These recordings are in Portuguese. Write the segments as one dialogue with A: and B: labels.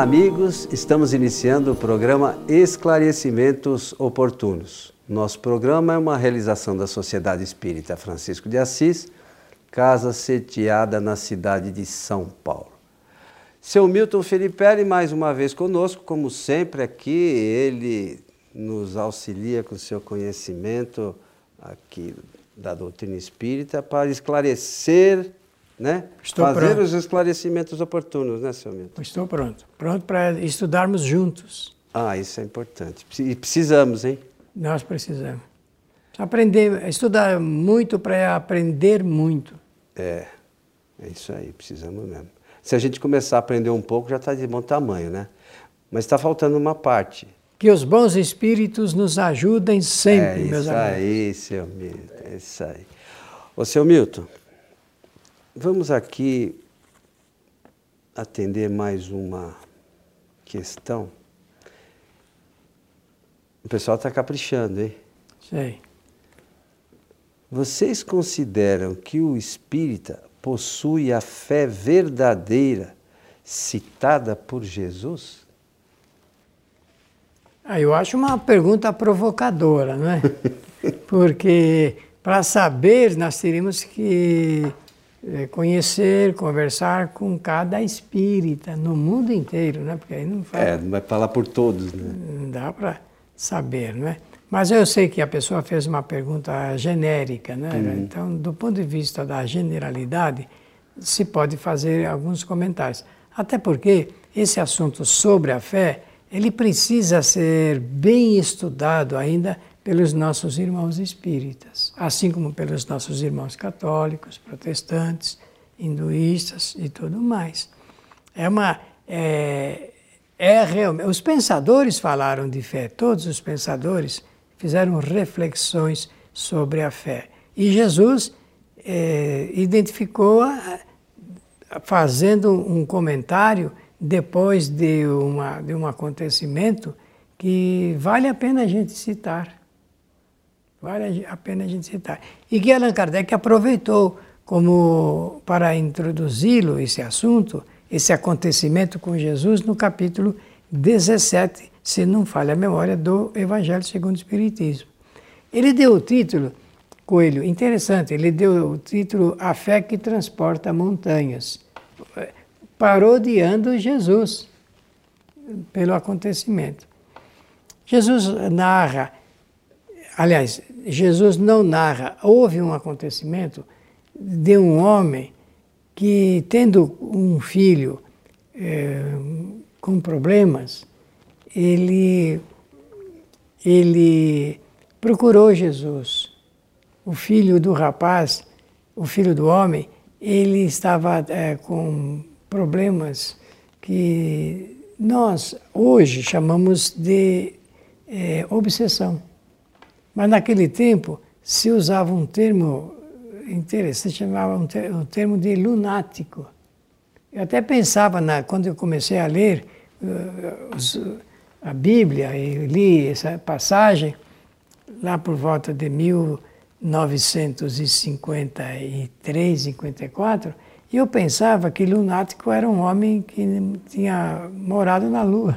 A: Amigos. Estamos iniciando o programa Esclarecimentos Oportunos. Nosso programa é uma realização da Sociedade Espírita Francisco de Assis, casa sediada na cidade de São Paulo. Seu Milton Felipe, mais uma vez conosco, como sempre aqui, ele nos auxilia com seu conhecimento aqui da doutrina espírita para esclarecer, né?
B: Estou
A: fazer
B: pronto.
A: os esclarecimentos oportunos, né, seu Milton?
B: Estou pronto. Pronto para estudarmos juntos.
A: Ah, isso é importante. E precisamos, hein?
B: Nós precisamos. Aprender, estudar muito para aprender muito.
A: É, é isso aí, precisamos mesmo. Se a gente começar a aprender um pouco, já está de bom tamanho, né? Mas está faltando uma parte.
B: Que os bons espíritos nos ajudem sempre,
A: é
B: meus
A: isso
B: amigos.
A: aí, seu Milton, é isso aí. Ô, seu Milton, vamos aqui atender mais uma questão. O pessoal está caprichando, hein?
B: Sei.
A: Vocês consideram que o espírita possui a fé verdadeira citada por Jesus?
B: Ah, eu acho uma pergunta provocadora, não é? Porque para saber nós teríamos que conhecer, conversar com cada espírita no mundo inteiro, né? Porque aí não faz.
A: É, não vai falar por todos, né?
B: Não dá para saber, não é? Mas eu sei que a pessoa fez uma pergunta genérica, né? Então, do ponto de vista da generalidade, se pode fazer alguns comentários. Até porque esse assunto sobre a fé, ele precisa ser bem estudado ainda pelos nossos irmãos espíritas, assim como pelos nossos irmãos católicos, protestantes, hinduístas e tudo mais. É uma é, é realmente. Os pensadores falaram de fé, todos os pensadores fizeram reflexões sobre a fé. E Jesus eh, identificou, fazendo um comentário depois de, uma, de um acontecimento que vale a pena a gente citar. Vale a pena a gente citar. E que Allan Kardec aproveitou como para introduzi-lo, esse assunto, esse acontecimento com Jesus, no capítulo 17, se não falha a memória, do Evangelho segundo o Espiritismo. Ele deu o título, Coelho, interessante, ele deu o título A Fé que Transporta Montanhas, parodiando Jesus pelo acontecimento. Jesus narra, aliás, Jesus não narra, houve um acontecimento de um homem que, tendo um filho é, com problemas, ele, ele procurou Jesus. O filho do rapaz, o filho do homem, ele estava é, com problemas que nós hoje chamamos de é, obsessão. Mas naquele tempo se usava um termo interessante, chamava um termo, um termo de lunático. Eu até pensava, na, quando eu comecei a ler uh, os, a Bíblia e li essa passagem, lá por volta de 1953, 54, e eu pensava que lunático era um homem que tinha morado na Lua.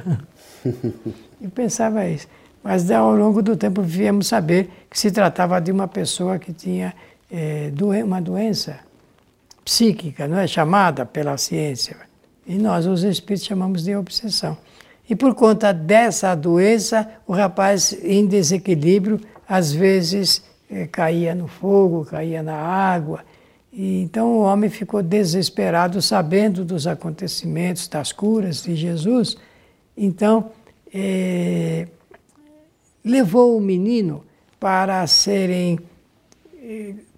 B: eu pensava isso. Mas ao longo do tempo viemos saber que se tratava de uma pessoa que tinha é, uma doença psíquica, não é chamada pela ciência. E nós, os espíritos, chamamos de obsessão. E por conta dessa doença, o rapaz em desequilíbrio, às vezes é, caía no fogo, caía na água. E, então o homem ficou desesperado, sabendo dos acontecimentos, das curas de Jesus. Então, é, levou o menino para serem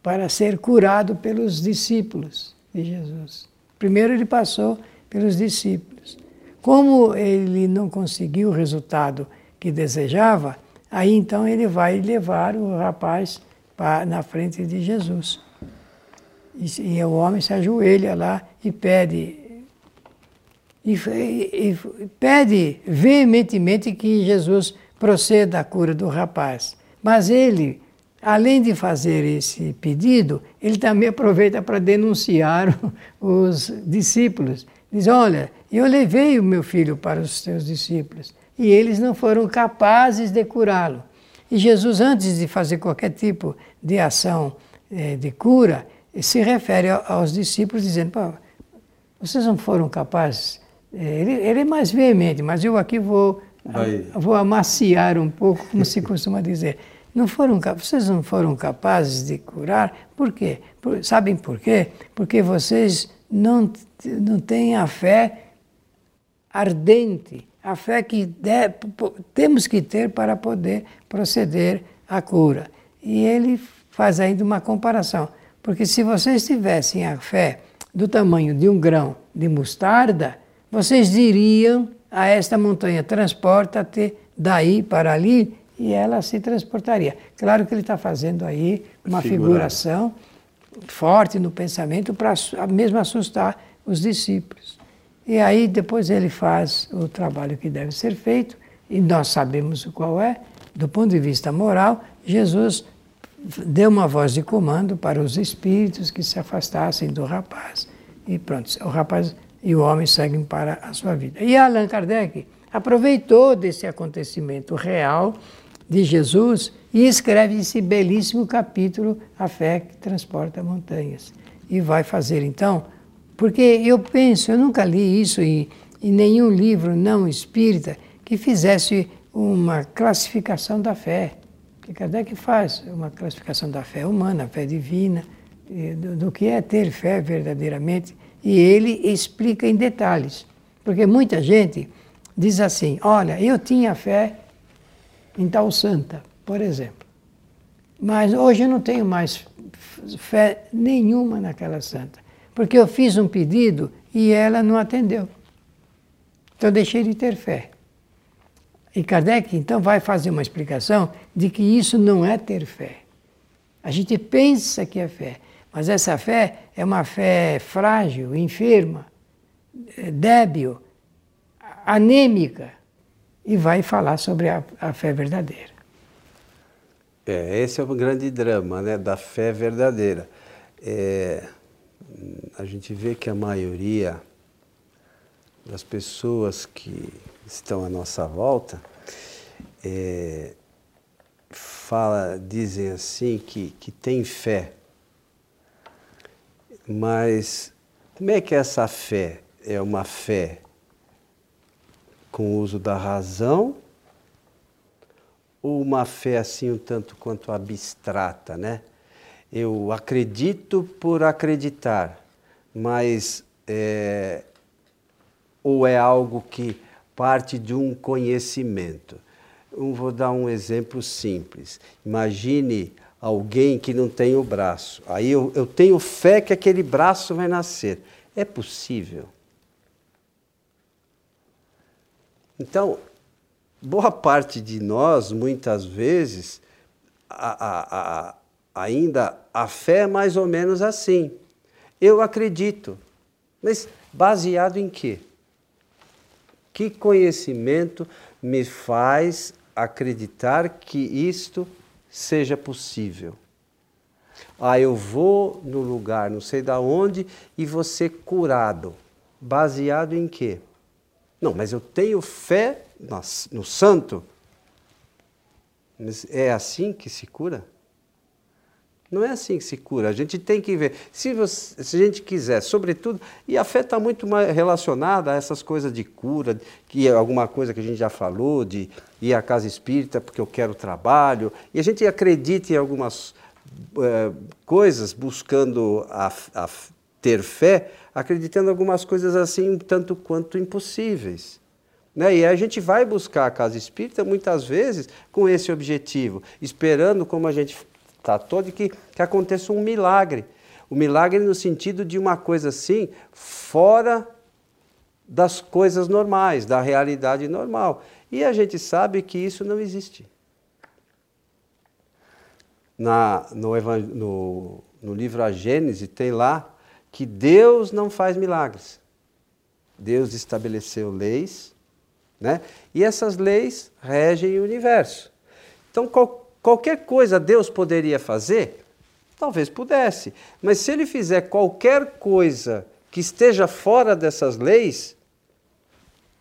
B: para ser curado pelos discípulos de Jesus. Primeiro ele passou pelos discípulos. Como ele não conseguiu o resultado que desejava, aí então ele vai levar o rapaz para, na frente de Jesus. E, e, o homem se ajoelha lá e pede e, e, e pede veementemente que Jesus proceda à cura do rapaz. Mas ele, além de fazer esse pedido, ele também aproveita para denunciar os discípulos, Diz: Olha, eu levei o meu filho para os teus discípulos e eles não foram capazes de curá-lo. E Jesus, antes de fazer qualquer tipo de ação eh, de cura, se refere aos discípulos dizendo: vocês não foram capazes. Eh, ele, ele, é mais veemente, mas eu aqui vou, vou amaciar um pouco, como se costuma dizer. Não foram, vocês não foram capazes de curar, por quê? Por, sabem por quê? Porque vocês não, não têm a fé ardente, a fé que de, temos que ter para poder proceder à cura. E ele faz ainda uma comparação, porque se vocês tivessem a fé do tamanho de um grão de mostarda, vocês diriam a esta montanha: transporta-te daí para ali e ela se transportaria. Claro que ele está fazendo aí uma figuração forte no pensamento para mesmo assustar os discípulos. E aí depois ele faz o trabalho que deve ser feito, e nós sabemos qual é, do ponto de vista moral, Jesus deu uma voz de comando para os espíritos que se afastassem do rapaz. E pronto, o rapaz e o homem seguem para a sua vida. E Allan Kardec aproveitou desse acontecimento real de Jesus e escreve esse belíssimo capítulo, A Fé que Transporta Montanhas. E vai fazer então, porque eu penso, eu nunca li isso em, em nenhum livro não espírita que fizesse uma classificação da fé. Que Kardec faz uma classificação da fé humana, fé divina, do, do que é ter fé verdadeiramente, e ele explica em detalhes. Porque muita gente diz assim: olha, eu tinha fé em tal santa, por exemplo. Mas hoje eu não tenho mais fé nenhuma naquela santa, porque eu fiz um pedido e ela não atendeu. Então deixei de ter fé. E Kardec então vai fazer uma explicação de que isso não é ter fé. A gente pensa que é fé, mas essa fé é uma fé frágil, enferma, débil, anêmica e vai falar sobre a, a fé verdadeira.
A: É, esse é o grande drama né, da fé verdadeira. É, a gente vê que a maioria das pessoas que estão à nossa volta é, fala, dizem assim que, que tem fé. Mas como é que essa fé é uma fé com o uso da razão ou uma fé assim um tanto quanto abstrata, né? Eu acredito por acreditar, mas é, ou é algo que parte de um conhecimento. Eu vou dar um exemplo simples. Imagine alguém que não tem o braço. Aí eu, eu tenho fé que aquele braço vai nascer. É possível? Então, boa parte de nós, muitas vezes, a, a, a, ainda a fé é mais ou menos assim. Eu acredito, mas baseado em quê? Que conhecimento me faz acreditar que isto seja possível? Ah, eu vou no lugar, não sei da onde, e ser curado. Baseado em quê? Não, mas eu tenho fé no santo. É assim que se cura? Não é assim que se cura. A gente tem que ver. Se, você, se a gente quiser, sobretudo, e a fé está muito mais relacionada a essas coisas de cura, que é alguma coisa que a gente já falou, de ir à casa espírita porque eu quero trabalho, e a gente acredita em algumas é, coisas buscando a, a ter fé, acreditando em algumas coisas assim tanto quanto impossíveis. Né? E a gente vai buscar a casa espírita muitas vezes com esse objetivo, esperando, como a gente tratou, de que, que aconteça um milagre. O milagre no sentido de uma coisa assim, fora das coisas normais, da realidade normal. E a gente sabe que isso não existe. Na, no, no, no livro A Gênese tem lá que Deus não faz milagres. Deus estabeleceu leis, né? E essas leis regem o universo. Então, qual, qualquer coisa Deus poderia fazer? Talvez pudesse. Mas se ele fizer qualquer coisa que esteja fora dessas leis,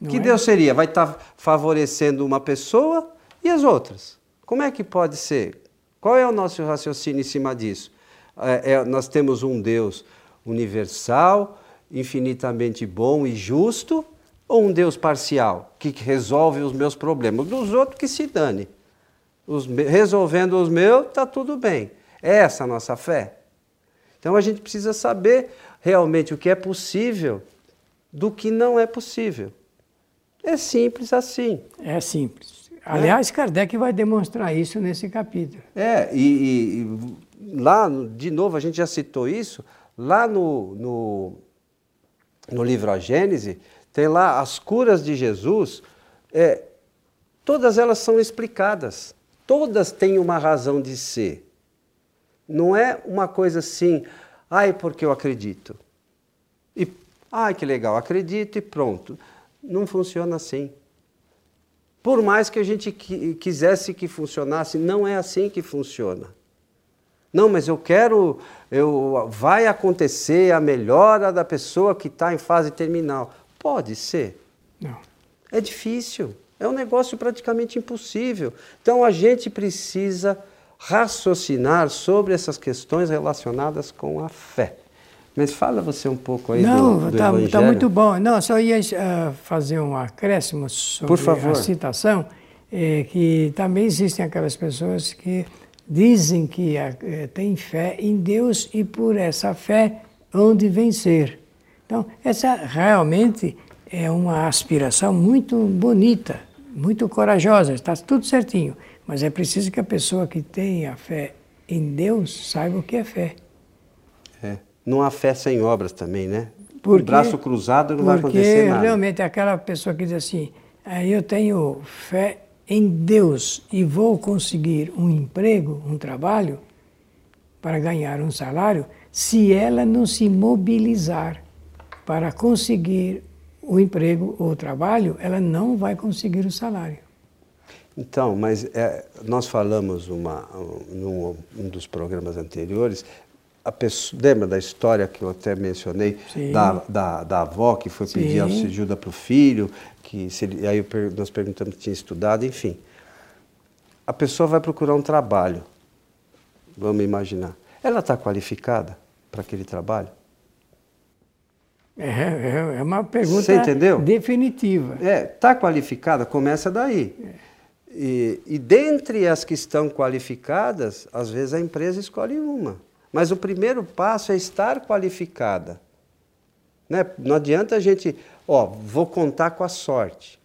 A: Não que é? Deus seria? Vai estar tá favorecendo uma pessoa e as outras. Como é que pode ser? Qual é o nosso raciocínio em cima disso? É, é, nós temos um Deus universal, infinitamente bom e justo, ou um Deus parcial, que resolve os meus problemas? Dos outros que se dane. Os, resolvendo os meus, está tudo bem. É essa a nossa fé? Então a gente precisa saber realmente o que é possível do que não é possível. É simples assim.
B: É simples. Aliás, é. Kardec vai demonstrar isso nesse capítulo.
A: É, e, e, lá, de novo, a gente já citou isso, lá no, no, no livro A Gênese, tem lá as curas de Jesus, é, todas elas são explicadas, todas têm uma razão de ser. Não é uma coisa assim, ai, porque eu acredito. E, ai, que legal, acredito e pronto. Não funciona assim. Por mais que a gente quisesse que funcionasse, não é assim que funciona. Não, mas eu quero, eu, vai acontecer a melhora da pessoa que está em fase terminal. Pode ser.
B: Não.
A: É difícil. É um negócio praticamente impossível. Então a gente precisa raciocinar sobre essas questões relacionadas com a fé. Mas fala você um pouco aí
B: Não,
A: do, do
B: tá,
A: Evangelho.
B: Não, está muito bom. Não, só ia uh, fazer um acréscimo sobre a citação, é, que também existem aquelas pessoas que dizem que uh, têm fé em Deus e por essa fé hão de vencer. Então, essa realmente é uma aspiração muito bonita, muito corajosa, está tudo certinho. Mas é preciso que a pessoa que tenha fé em Deus saiba o que é fé.
A: É. Não há fé sem obras também, né? Porque, o braço cruzado não vai acontecer nada.
B: Realmente é aquela pessoa que diz assim, ah, eu tenho fé em Deus e vou conseguir um emprego, um trabalho, para ganhar um salário, se ela não se mobilizar para conseguir o emprego ou o trabalho, ela não vai conseguir o salário.
A: Então, mas é, nós falamos uma, num um dos programas anteriores, a pessoa, lembra da história que eu até mencionei, da, da, da, avó que foi pedir ajuda para o filho, que se aí nós perguntamos se tinha estudado, enfim. A pessoa vai procurar um trabalho, vamos imaginar. Ela está qualificada para aquele trabalho?
B: É, é, é uma pergunta definitiva.
A: É, está qualificada? Começa daí. É. E, e dentre as que estão qualificadas, às vezes a empresa escolhe uma. Mas o primeiro passo é estar qualificada. Né? Não adianta a gente, ó, vou contar com a sorte.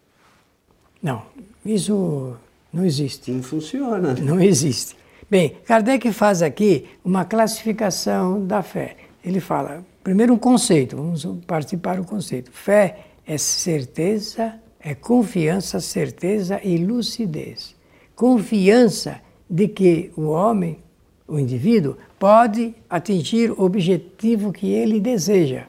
B: Não, isso não existe.
A: Não funciona.
B: Não existe. Bem, Kardec faz aqui uma classificação da fé. Ele fala, primeiro um conceito, vamos partir para o conceito. Fé é certeza é confiança, certeza e lucidez. Confiança de que o homem, o indivíduo, pode atingir o objetivo que ele deseja.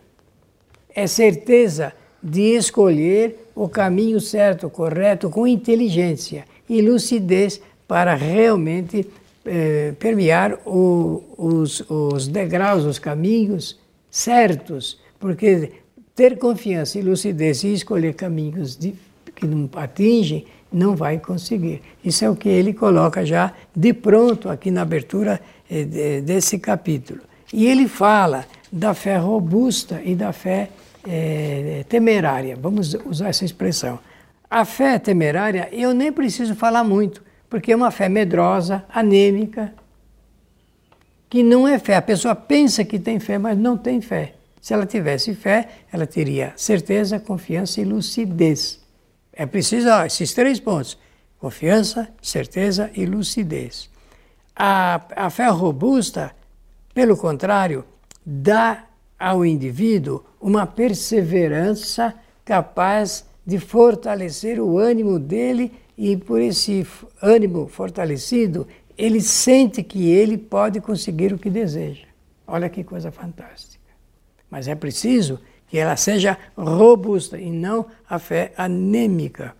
B: É certeza de escolher o caminho certo, correto, com inteligência e lucidez para realmente eh, permear o, os, os degraus, os caminhos certos, porque ter confiança e lucidez e escolher caminhos de, que não atingem, não vai conseguir. Isso é o que ele coloca já de pronto aqui na abertura eh, desse capítulo. E ele fala da fé robusta e da fé eh, temerária. Vamos usar essa expressão. A fé temerária, eu nem preciso falar muito, porque é uma fé medrosa, anêmica, que não é fé. A pessoa pensa que tem fé, mas não tem fé. Se ela tivesse fé, ela teria certeza, confiança e lucidez. É preciso ó, esses três pontos: confiança, certeza e lucidez. A, a fé robusta, pelo contrário, dá ao indivíduo uma perseverança capaz de fortalecer o ânimo dele e por esse ânimo fortalecido, ele sente que ele pode conseguir o que deseja. Olha que coisa fantástica. Mas é preciso que ela seja robusta e não a fé anêmica.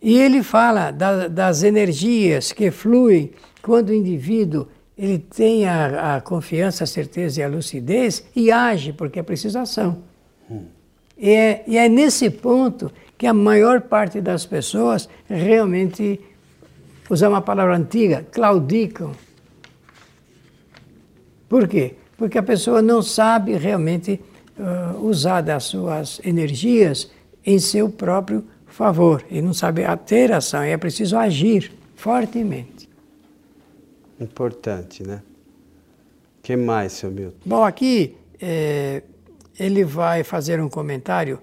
B: E ele fala da, das energias que fluem quando o indivíduo ele tem a, a confiança, a certeza e a lucidez e age, porque é preciso ação. Hum. E, é, e é nesse ponto que a maior parte das pessoas realmente, usar uma palavra antiga, claudicam. Por quê? Porque a pessoa não sabe realmente uh, usar das suas energias em seu próprio favor e não sabe ter ação, e é preciso agir fortemente.
A: Importante, né? O que mais, seu Milton?
B: Bom, aqui é, ele vai fazer um comentário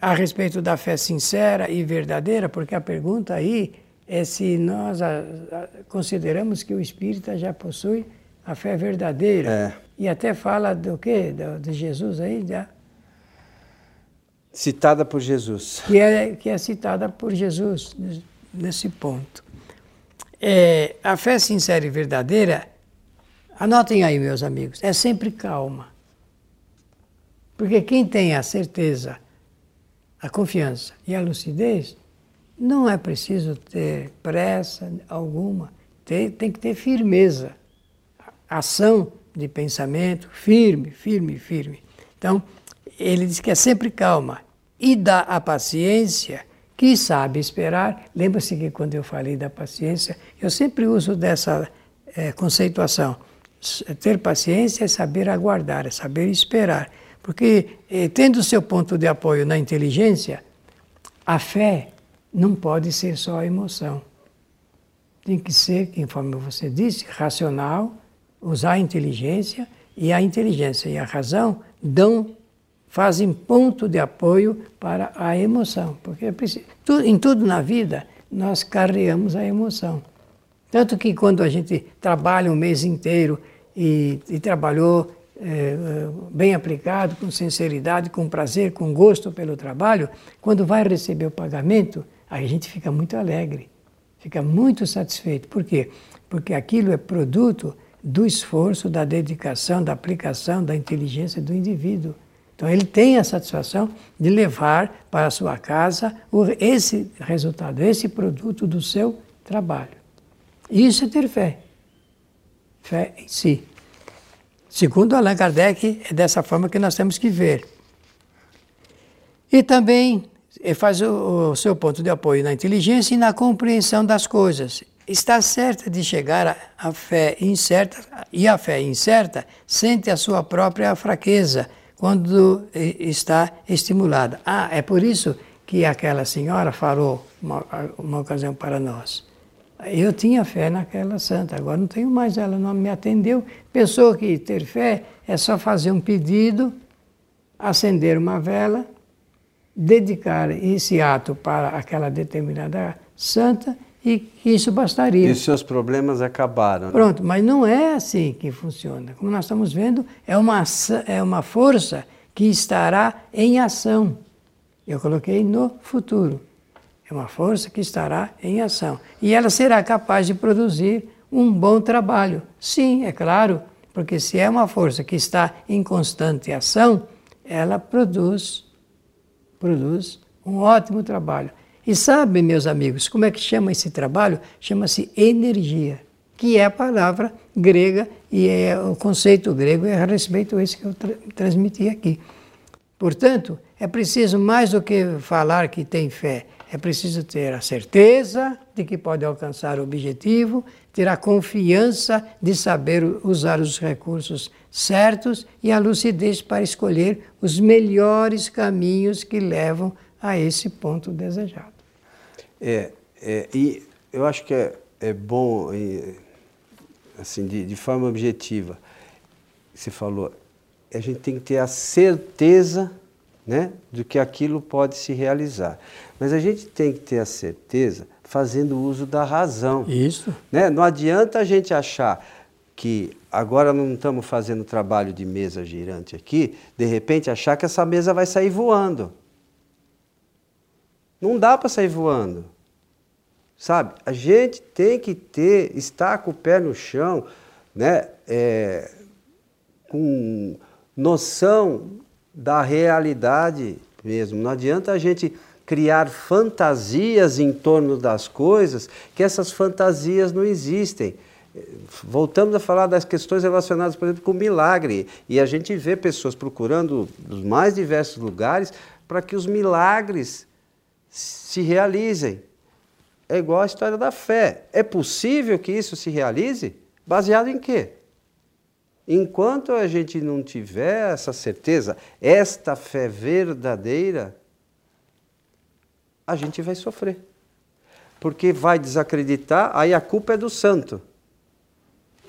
B: a respeito da fé sincera e verdadeira, porque a pergunta aí é se nós a, a, consideramos que o espírita já possui a fé verdadeira. É. E até fala do quê? Do, de Jesus aí, já.
A: Citada por Jesus.
B: Que é, que é citada por Jesus nesse ponto. É, a fé sincera e verdadeira, anotem aí, meus amigos, é sempre calma. Porque quem tem a certeza, a confiança e a lucidez, não é preciso ter pressa alguma, tem, tem que ter firmeza, ação de pensamento firme, firme, firme. Então, ele diz que é sempre calma e dá a paciência que sabe esperar. Lembra-se que quando eu falei da paciência, eu sempre uso dessa é, conceituação. Ter paciência é saber aguardar, é saber esperar. Porque, eh, tendo seu ponto de apoio na inteligência, a fé não pode ser só emoção. Tem que ser, conforme você disse, racional, usar a inteligência, e a inteligência e a razão dão, fazem ponto de apoio para a emoção. Porque é preciso, em tudo na vida, nós carregamos a emoção. Tanto que quando a gente trabalha um mês inteiro e, e trabalhou é, bem aplicado, com sinceridade, com prazer, com gosto pelo trabalho, quando vai receber o pagamento, a gente fica muito alegre, fica muito satisfeito. Por quê? Porque aquilo é produto do esforço, da dedicação, da aplicação, da inteligência do indivíduo. Então ele tem a satisfação de levar para a sua casa esse resultado, esse produto do seu trabalho. Isso é ter fé. Fé em si. Segundo Allan Kardec, é dessa forma que nós temos que ver. E também faz o, o seu ponto de apoio na inteligência e na compreensão das coisas. Está certa de chegar à fé incerta, e a fé incerta sente a sua própria fraqueza quando está estimulada. Ah, é por isso que aquela senhora falou uma, uma ocasião para nós. Eu tinha fé naquela santa, agora não tenho mais, ela não me atendeu. Pensou que ter fé é só fazer um pedido, acender uma vela, dedicar esse ato para aquela determinada santa e que isso bastaria.
A: E os seus problemas acabaram. Né?
B: Pronto, mas não é assim que funciona. Como nós estamos vendo, é uma, é uma força que estará em ação. Eu coloquei no futuro. É uma força que estará em ação. E ela será capaz de produzir um bom trabalho. Sim, é claro, porque se é uma força que está em constante ação, ela produz, produz um ótimo trabalho. E sabe, meus amigos, como é que chama esse trabalho? Chama-se energia, que é a palavra grega e é o conceito grego é a respeito a esse que eu tra transmiti aqui. Portanto, é preciso mais do que falar que tem fé, é preciso ter a certeza de que pode alcançar o objetivo, ter a confiança de saber usar os recursos certos e a lucidez para escolher os melhores caminhos que levam a esse ponto desejado.
A: É, é e eu acho que é, é bom, assim, de, de forma objetiva, você falou, a gente tem que ter a certeza né, de que aquilo pode se realizar. Mas a gente tem que ter a certeza fazendo uso da razão.
B: Isso.
A: Né? Não adianta a gente achar que agora não estamos fazendo trabalho de mesa girante aqui, de repente achar que essa mesa vai sair voando. Não dá para sair voando. Sabe? A gente tem que ter, estar com o pé no chão, né? É, com noção da realidade mesmo. Não adianta a gente criar fantasias em torno das coisas, que essas fantasias não existem. Voltamos a falar das questões relacionadas, por exemplo, com milagre. E a gente vê pessoas procurando os mais diversos lugares para que os milagres se realizem. É igual a história da fé. É possível que isso se realize? Baseado em quê? Enquanto a gente não tiver essa certeza, esta fé verdadeira, a gente vai sofrer. Porque vai desacreditar, aí a culpa é do santo.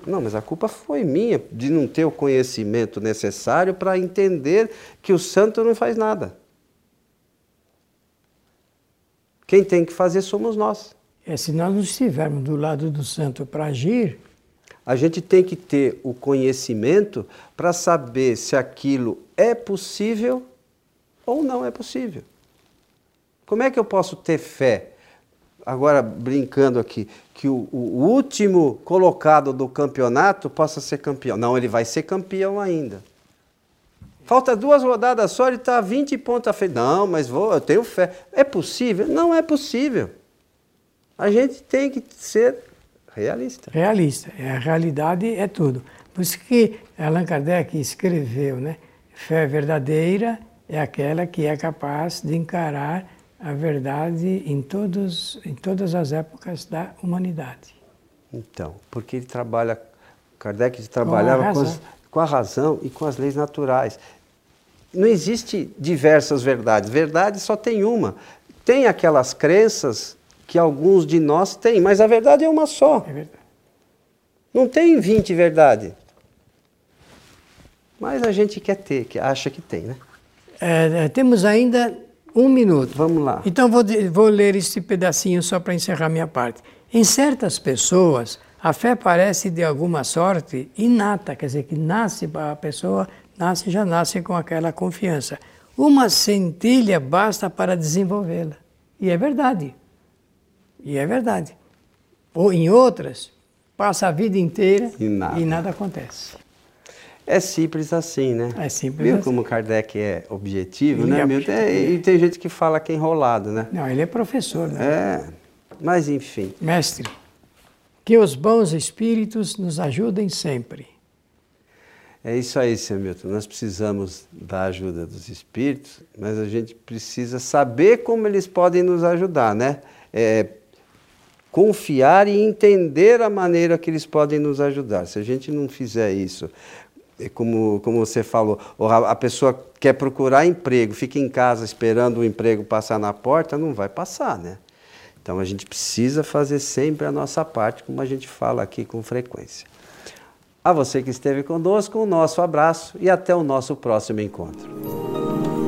A: Não, mas a culpa foi minha de não ter o conhecimento necessário para entender que o santo não faz nada. Quem tem que fazer somos nós.
B: É, se nós não estivermos do lado do santo para agir.
A: A gente tem que ter o conhecimento para saber se aquilo é possível ou não é possível. Como é que eu posso ter fé? Agora, brincando aqui, que o, o último colocado do campeonato possa ser campeão. Não, ele vai ser campeão ainda. Falta duas rodadas só, ele está a 20 pontos à frente. Não, mas vou, eu tenho fé. É possível? Não é possível. A gente tem que ser realista.
B: Realista. É, a realidade é tudo. Por isso que Allan Kardec escreveu, né? Fé verdadeira é aquela que é capaz de encarar a verdade em, todos, em todas as épocas da humanidade.
A: Então, porque ele trabalha, Kardec trabalhava com, com, as, com a razão e com as leis naturais. Não existe diversas verdades, verdade só tem uma. Tem aquelas crenças que alguns de nós têm, mas a verdade é uma só.
B: É verdade.
A: Não tem 20 verdades. Mas a gente quer ter, que acha que tem, né?
B: É temos ainda um minuto.
A: Vamos lá.
B: Então vou, vou ler esse pedacinho só para encerrar minha parte. Em certas pessoas, a fé parece de alguma sorte inata, quer dizer, que nasce, a pessoa nasce, já nasce com aquela confiança. Uma centelha basta para desenvolvê-la. E é verdade. E é verdade. Ou em outras, passa a vida inteira e nada, e nada acontece.
A: É simples assim, né?
B: É simples
A: Viu
B: assim.
A: como Kardec é objetivo, ele né, é Milton? É, e tem gente que fala que é enrolado, né?
B: Não, ele é professor, né?
A: É, mas enfim.
B: Mestre, que os bons espíritos nos ajudem sempre.
A: É isso aí, Sr. Milton. Nós precisamos da ajuda dos espíritos, mas a gente precisa saber como eles podem nos ajudar, né? É, confiar e entender a maneira que eles podem nos ajudar. Se a gente não fizer isso como, como você falou, a pessoa quer procurar emprego, fica em casa esperando o emprego passar na porta, não vai passar, né? Então a gente precisa fazer sempre a nossa parte, como a gente fala aqui com frequência. A você que esteve conosco, um nosso abraço e até o nosso próximo encontro.